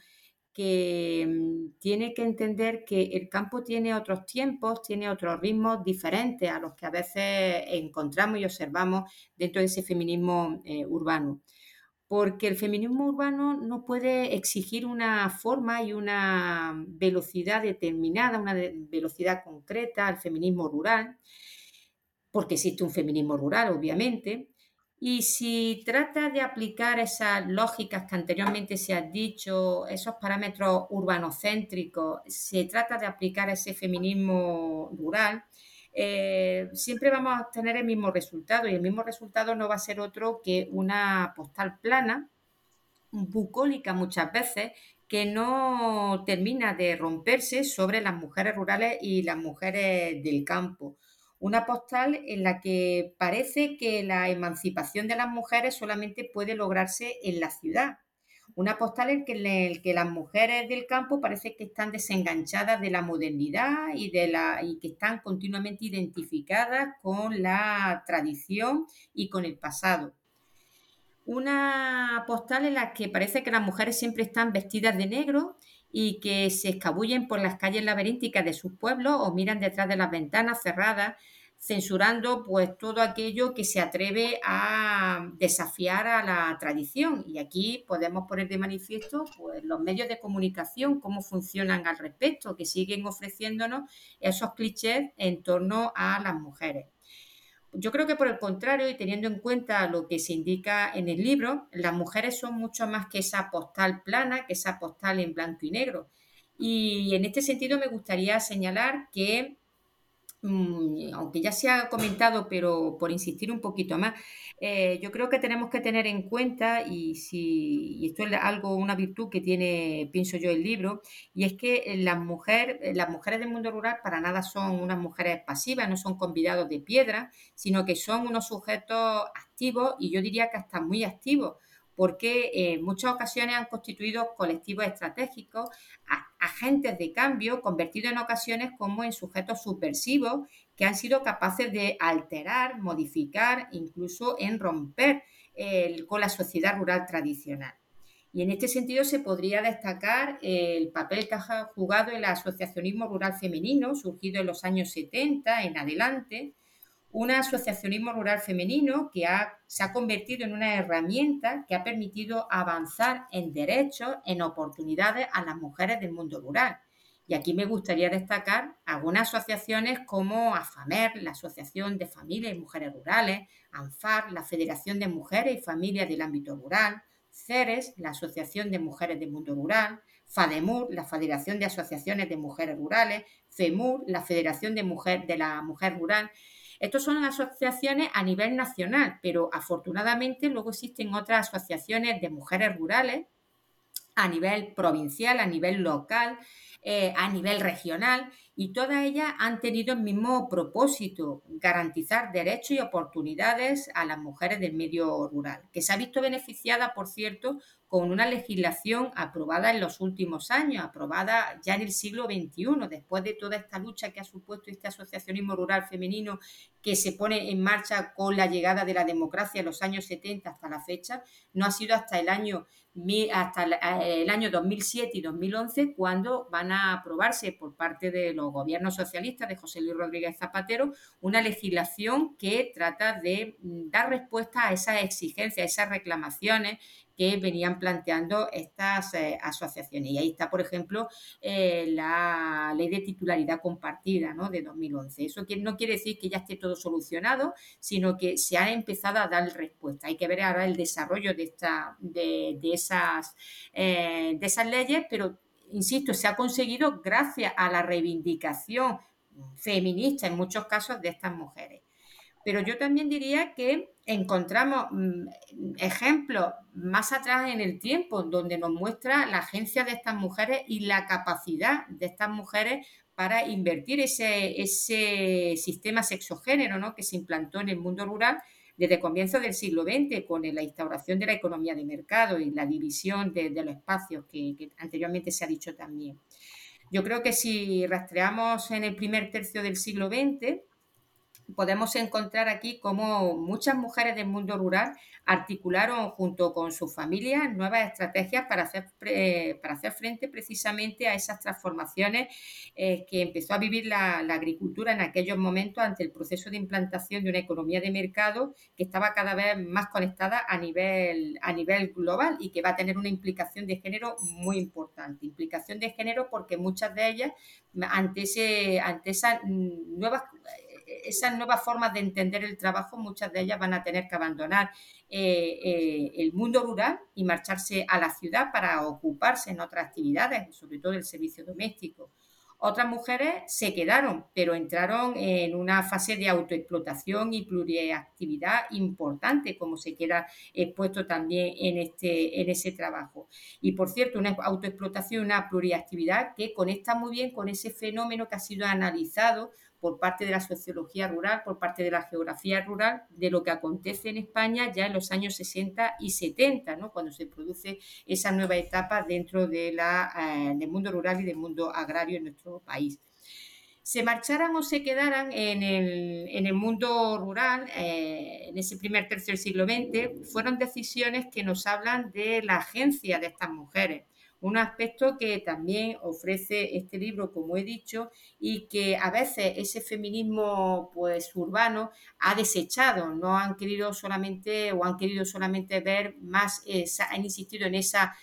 que mm, tiene que entender que el campo tiene otros tiempos, tiene otros ritmos diferentes a los que a veces encontramos y observamos dentro de ese feminismo eh, urbano. Porque el feminismo urbano no puede exigir una forma y una velocidad determinada, una velocidad concreta al feminismo rural, porque existe un feminismo rural, obviamente, y si trata de aplicar esas lógicas que anteriormente se han dicho, esos parámetros urbanocéntricos, se trata de aplicar ese feminismo rural, eh, siempre vamos a tener el mismo resultado. Y el mismo resultado no va a ser otro que una postal plana, bucólica muchas veces, que no termina de romperse sobre las mujeres rurales y las mujeres del campo una postal en la que parece que la emancipación de las mujeres solamente puede lograrse en la ciudad. Una postal en la que las mujeres del campo parece que están desenganchadas de la modernidad y, de la, y que están continuamente identificadas con la tradición y con el pasado. Una postal en la que parece que las mujeres siempre están vestidas de negro y que se escabullen por las calles laberínticas de sus pueblos o miran detrás de las ventanas cerradas censurando pues todo aquello que se atreve a desafiar a la tradición. Y aquí podemos poner de manifiesto pues, los medios de comunicación, cómo funcionan al respecto, que siguen ofreciéndonos esos clichés en torno a las mujeres. Yo creo que por el contrario, y teniendo en cuenta lo que se indica en el libro, las mujeres son mucho más que esa postal plana, que esa postal en blanco y negro. Y en este sentido me gustaría señalar que aunque ya se ha comentado, pero por insistir un poquito más, eh, yo creo que tenemos que tener en cuenta, y, si, esto es algo, una virtud que tiene, pienso yo, el libro, y es que las, mujeres las mujeres del mundo rural para nada son unas mujeres pasivas, no son convidados de piedra, sino que son unos sujetos activos, y yo diría que hasta muy activos porque en muchas ocasiones han constituido colectivos estratégicos, agentes de cambio, convertidos en ocasiones como en sujetos subversivos que han sido capaces de alterar, modificar, incluso en romper con la sociedad rural tradicional. Y en este sentido se podría destacar el papel que ha jugado el asociacionismo rural femenino, surgido en los años 70 en adelante, un asociacionismo rural femenino que se ha convertido en una herramienta que ha permitido avanzar en derechos, en oportunidades a las mujeres del mundo rural. Y aquí me gustaría destacar algunas asociaciones como AFAMER, la Asociación de Familias y Mujeres Rurales, ANFAR, la Federación de Mujeres y Familias del Ámbito Rural, CERES, la Asociación de Mujeres del Mundo Rural, FADEMUR, la Federación de Asociaciones de Mujeres Rurales, FEMUR, la Federación de, Mujer, de la Mujer Rural, estos son asociaciones a nivel nacional, pero afortunadamente luego existen otras asociaciones de mujeres rurales a nivel provincial, a nivel local, eh, a nivel regional, y todas ellas han tenido el mismo propósito, garantizar derechos y oportunidades a las mujeres del medio rural, que se ha visto beneficiada, por cierto, con una legislación aprobada en los últimos años, aprobada ya en el siglo XXI, después de toda esta lucha que ha supuesto este asociacionismo rural femenino que se pone en marcha con la llegada de la democracia en los años 70 hasta la fecha, no ha sido hasta el año hasta el año 2007 y 2011 cuando van a aprobarse por parte de los gobiernos socialistas de José Luis Rodríguez Zapatero una legislación que trata de mm, dar respuesta a esas exigencias, a esas reclamaciones que venían planteando estas eh, asociaciones. Y ahí está, por ejemplo, eh, la ley de titularidad compartida ¿no? de 2011. Eso no quiere decir que ya esté todo solucionado, sino que se ha empezado a dar respuesta. Hay que ver ahora el desarrollo de, esta, de, esas, eh, de esas leyes, pero, insisto, se ha conseguido gracias a la reivindicación feminista en muchos casos de estas mujeres. Pero yo también diría que encontramos mm, ejemplos más atrás en el tiempo donde nos muestra la agencia de estas mujeres y la capacidad de estas mujeres para invertir ese, sistema sexogénero ¿no? que se implantó en el mundo rural desde comienzos del siglo XX con la instauración de la economía de mercado y la división de, los espacios que anteriormente se ha dicho también. Yo creo que si rastreamos en el primer tercio del siglo XX, podemos encontrar aquí cómo muchas mujeres del mundo rural articularon junto con sus familias nuevas estrategias para hacer, para hacer frente precisamente a esas transformaciones eh, que empezó a vivir la, agricultura en aquellos momentos ante el proceso de implantación de una economía de mercado que estaba cada vez más conectada a nivel, a nivel global y que va a tener una implicación de género muy importante. Implicación de género porque muchas de ellas ante, ese, ante esas nuevas esas nuevas formas de entender el trabajo, muchas de ellas van a tener que abandonar eh, eh, el mundo rural y marcharse a la ciudad para ocuparse en otras actividades, sobre todo el servicio doméstico. Otras mujeres se quedaron, pero entraron en una fase de autoexplotación y pluriactividad importante, como se queda expuesto también en, este, en ese trabajo. Y por cierto, una autoexplotación, una pluriactividad que conecta muy bien con ese fenómeno que ha sido analizado por parte de la sociología rural, por parte de la geografía rural, de lo que acontece en España ya en los años 60 y 70, ¿no? cuando se produce esa nueva etapa dentro eh, del mundo rural y del mundo agrario en nuestro país se marcharan o se quedaran en el, en el mundo rural eh, en ese primer tercio del siglo XX, fueron decisiones que nos hablan de la agencia de estas mujeres, Un aspecto que también ofrece este libro, como he dicho, y que a veces ese feminismo pues urbano ha desechado, no han querido solamente o han querido solamente ver más, han insistido en esa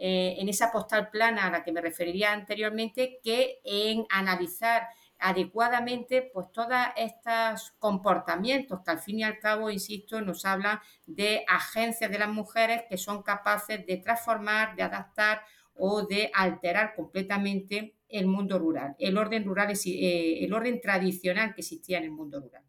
eh, en esa postal plana a la que me referiría anteriormente, que en analizar adecuadamente pues todos estos comportamientos que al fin y al cabo, insisto, nos hablan de agencias de las mujeres que son capaces de transformar, de adaptar o de alterar completamente el mundo rural, el orden rural, eh, el orden tradicional que existía en el mundo rural.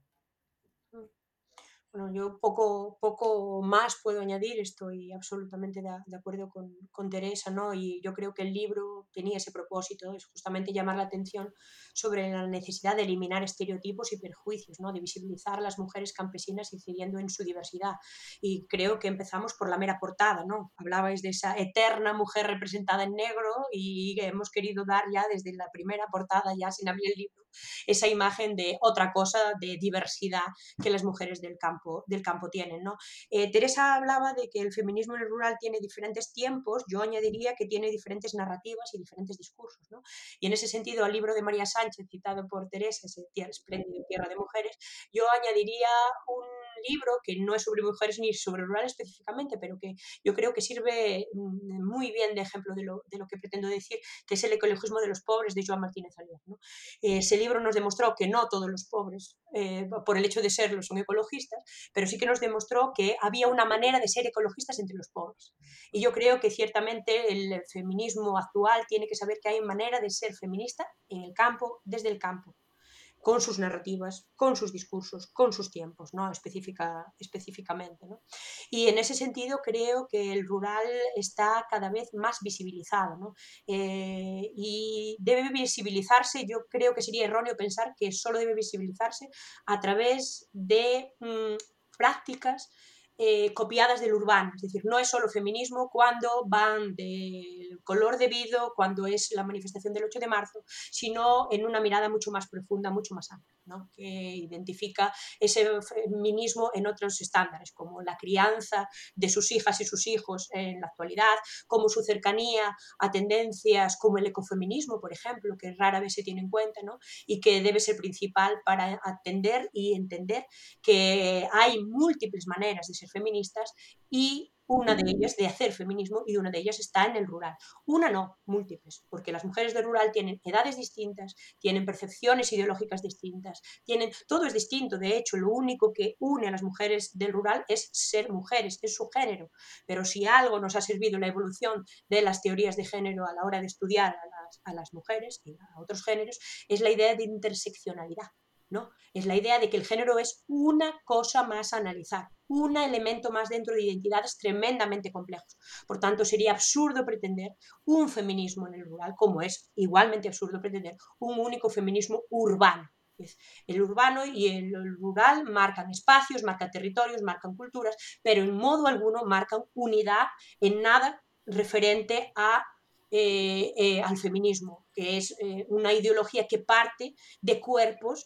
Bueno, yo poco, poco más puedo añadir, estoy absolutamente de, acuerdo con, con, Teresa, ¿no? Y yo creo que el libro tenía ese propósito, es justamente llamar la atención sobre la necesidad de eliminar estereotipos y perjuicios, ¿no? De visibilizar a las mujeres campesinas incidiendo en su diversidad. Y creo que empezamos por la mera portada, ¿no? Hablabais de esa eterna mujer representada en negro y hemos querido dar ya desde la primera portada, ya sin abrir el libro, esa imagen de otra cosa, de diversidad que las mujeres del campo, del campo tienen. ¿no? Eh, Teresa hablaba de que el feminismo en el rural tiene diferentes tiempos, yo añadiría que tiene diferentes narrativas y diferentes discursos. ¿no? Y en ese sentido, al libro de María Sánchez, citado por Teresa, ese espléndido Tierra de Mujeres, yo añadiría un libro que no es sobre mujeres ni sobre rural específicamente, pero que yo creo que sirve mm, muy bien de ejemplo de lo, de lo que pretendo decir, que es el ecologismo de los pobres de Joan Martínez ese libro nos demostró que no todos los pobres, eh, por el hecho de serlo, son ecologistas, pero sí que nos demostró que había una manera de ser ecologistas entre los pobres. Y yo creo que ciertamente el feminismo actual tiene que saber que hay manera de ser feminista en el campo, desde el campo con sus narrativas, con sus discursos, con sus tiempos, ¿no? Específica, específicamente. ¿no? Y en ese sentido creo que el rural está cada vez más visibilizado ¿no? Eh, y debe visibilizarse, yo creo que sería erróneo pensar que solo debe visibilizarse a través de mm, prácticas eh, copiadas del urbano, es decir, no es solo feminismo cuando van del color debido, cuando es la manifestación del 8 de marzo, sino en una mirada mucho más profunda, mucho más amplia, que identifica ese feminismo en otros estándares, como la crianza de sus hijas y sus hijos en la actualidad, como su cercanía a tendencias como el ecofeminismo, por ejemplo, que rara vez se tiene en cuenta, ¿no? y que debe ser principal para atender y entender que hay múltiples maneras de ser feministas y una de ellas de hacer feminismo y una de ellas está en el rural. Una no, múltiples, porque las mujeres del rural tienen edades distintas, tienen percepciones ideológicas distintas, tienen todo es distinto. De hecho, lo único que une a las mujeres del rural es ser mujeres, es su género. Pero si algo nos ha servido la evolución de las teorías de género a la hora de estudiar a las, a las mujeres y a otros géneros, es la idea de interseccionalidad. ¿No? Es la idea de que el género es una cosa más a analizar, un elemento más dentro de identidades tremendamente complejos. Por tanto, sería absurdo pretender un feminismo en el rural, como es igualmente absurdo pretender un único feminismo urbano. El urbano y el rural marcan espacios, marcan territorios, marcan culturas, pero en modo alguno marcan unidad en nada referente eh, eh, al feminismo, que es eh, una ideología que parte de cuerpos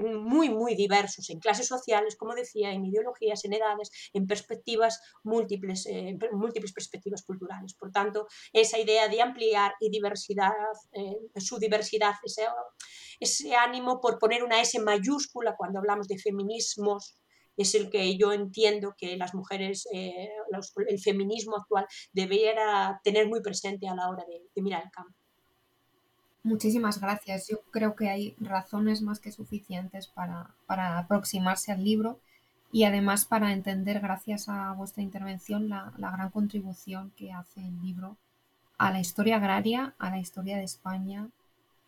muy, muy diversos en clases sociales, como decía, en ideologías, en edades, en perspectivas múltiples, eh, múltiples perspectivas culturales. Por tanto, esa idea de ampliar y diversidad, eh, su diversidad, ese, ese ánimo por poner una S mayúscula cuando hablamos de feminismos, es el que yo entiendo que las mujeres, eh, el feminismo actual debiera tener muy presente a la hora de, de mirar el campo. Muchísimas gracias. Yo creo que hay razones más que suficientes para, aproximarse al libro y además para entender, gracias a vuestra intervención, la, gran contribución que hace el libro a la historia agraria, a la historia de España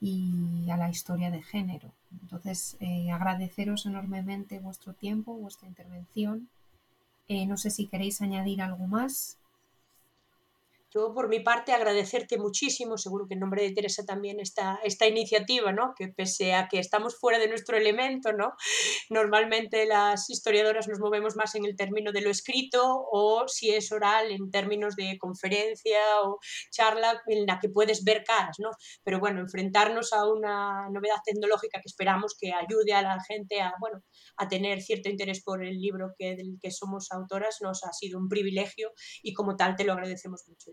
y a la historia de género. Entonces, eh, agradeceros enormemente vuestro tiempo, vuestra intervención. Eh, no sé si queréis añadir algo más. Yo, por mi parte, agradecerte muchísimo, seguro que en nombre de Teresa también, esta, esta iniciativa, ¿no? que pese a que estamos fuera de nuestro elemento, ¿no? normalmente las historiadoras nos movemos más en el término de lo escrito o si es oral en términos de conferencia o charla en la que puedes ver caras, ¿no? pero bueno, enfrentarnos a una novedad tecnológica que esperamos que ayude a la gente a, bueno, a tener cierto interés por el libro que, del que somos autoras nos ha sido un privilegio y como tal te lo agradecemos mucho.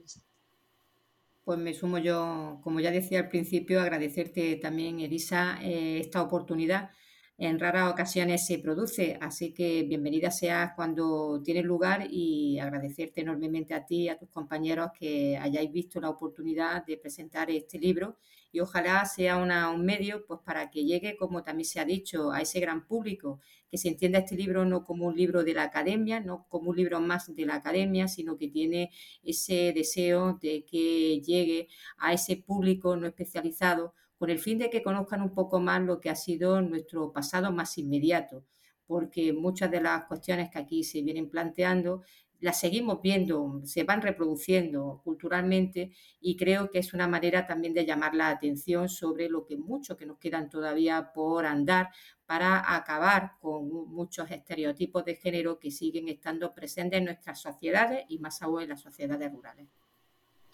Pues me sumo yo, como ya decía al principio, agradecerte también, Elisa, eh, esta oportunidad en raras ocasiones se produce, así que bienvenida seas cuando tiene lugar y agradecerte enormemente a ti y a tus compañeros que hayáis visto la oportunidad de presentar este libro. Y ojalá sea un medio pues para que llegue, como también se ha dicho, a ese gran público, que se entienda este libro no como un libro de la academia, no como un libro más de la academia, sino que tiene ese deseo de que llegue a ese público no especializado con el fin de que conozcan un poco más lo que ha sido nuestro pasado más inmediato, porque muchas de las cuestiones que aquí se vienen planteando las seguimos viendo, se van reproduciendo culturalmente y creo que es una manera también de llamar la atención sobre lo que mucho que nos quedan todavía por andar para acabar con muchos estereotipos de género que siguen estando presentes en nuestras sociedades y más aún en las sociedades rurales.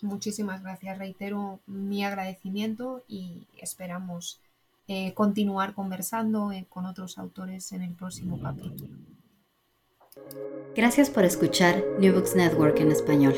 Muchísimas gracias. Reitero mi agradecimiento y esperamos eh, continuar conversando eh, con otros autores en el próximo capítulo. Gracias por escuchar New Books Network en español.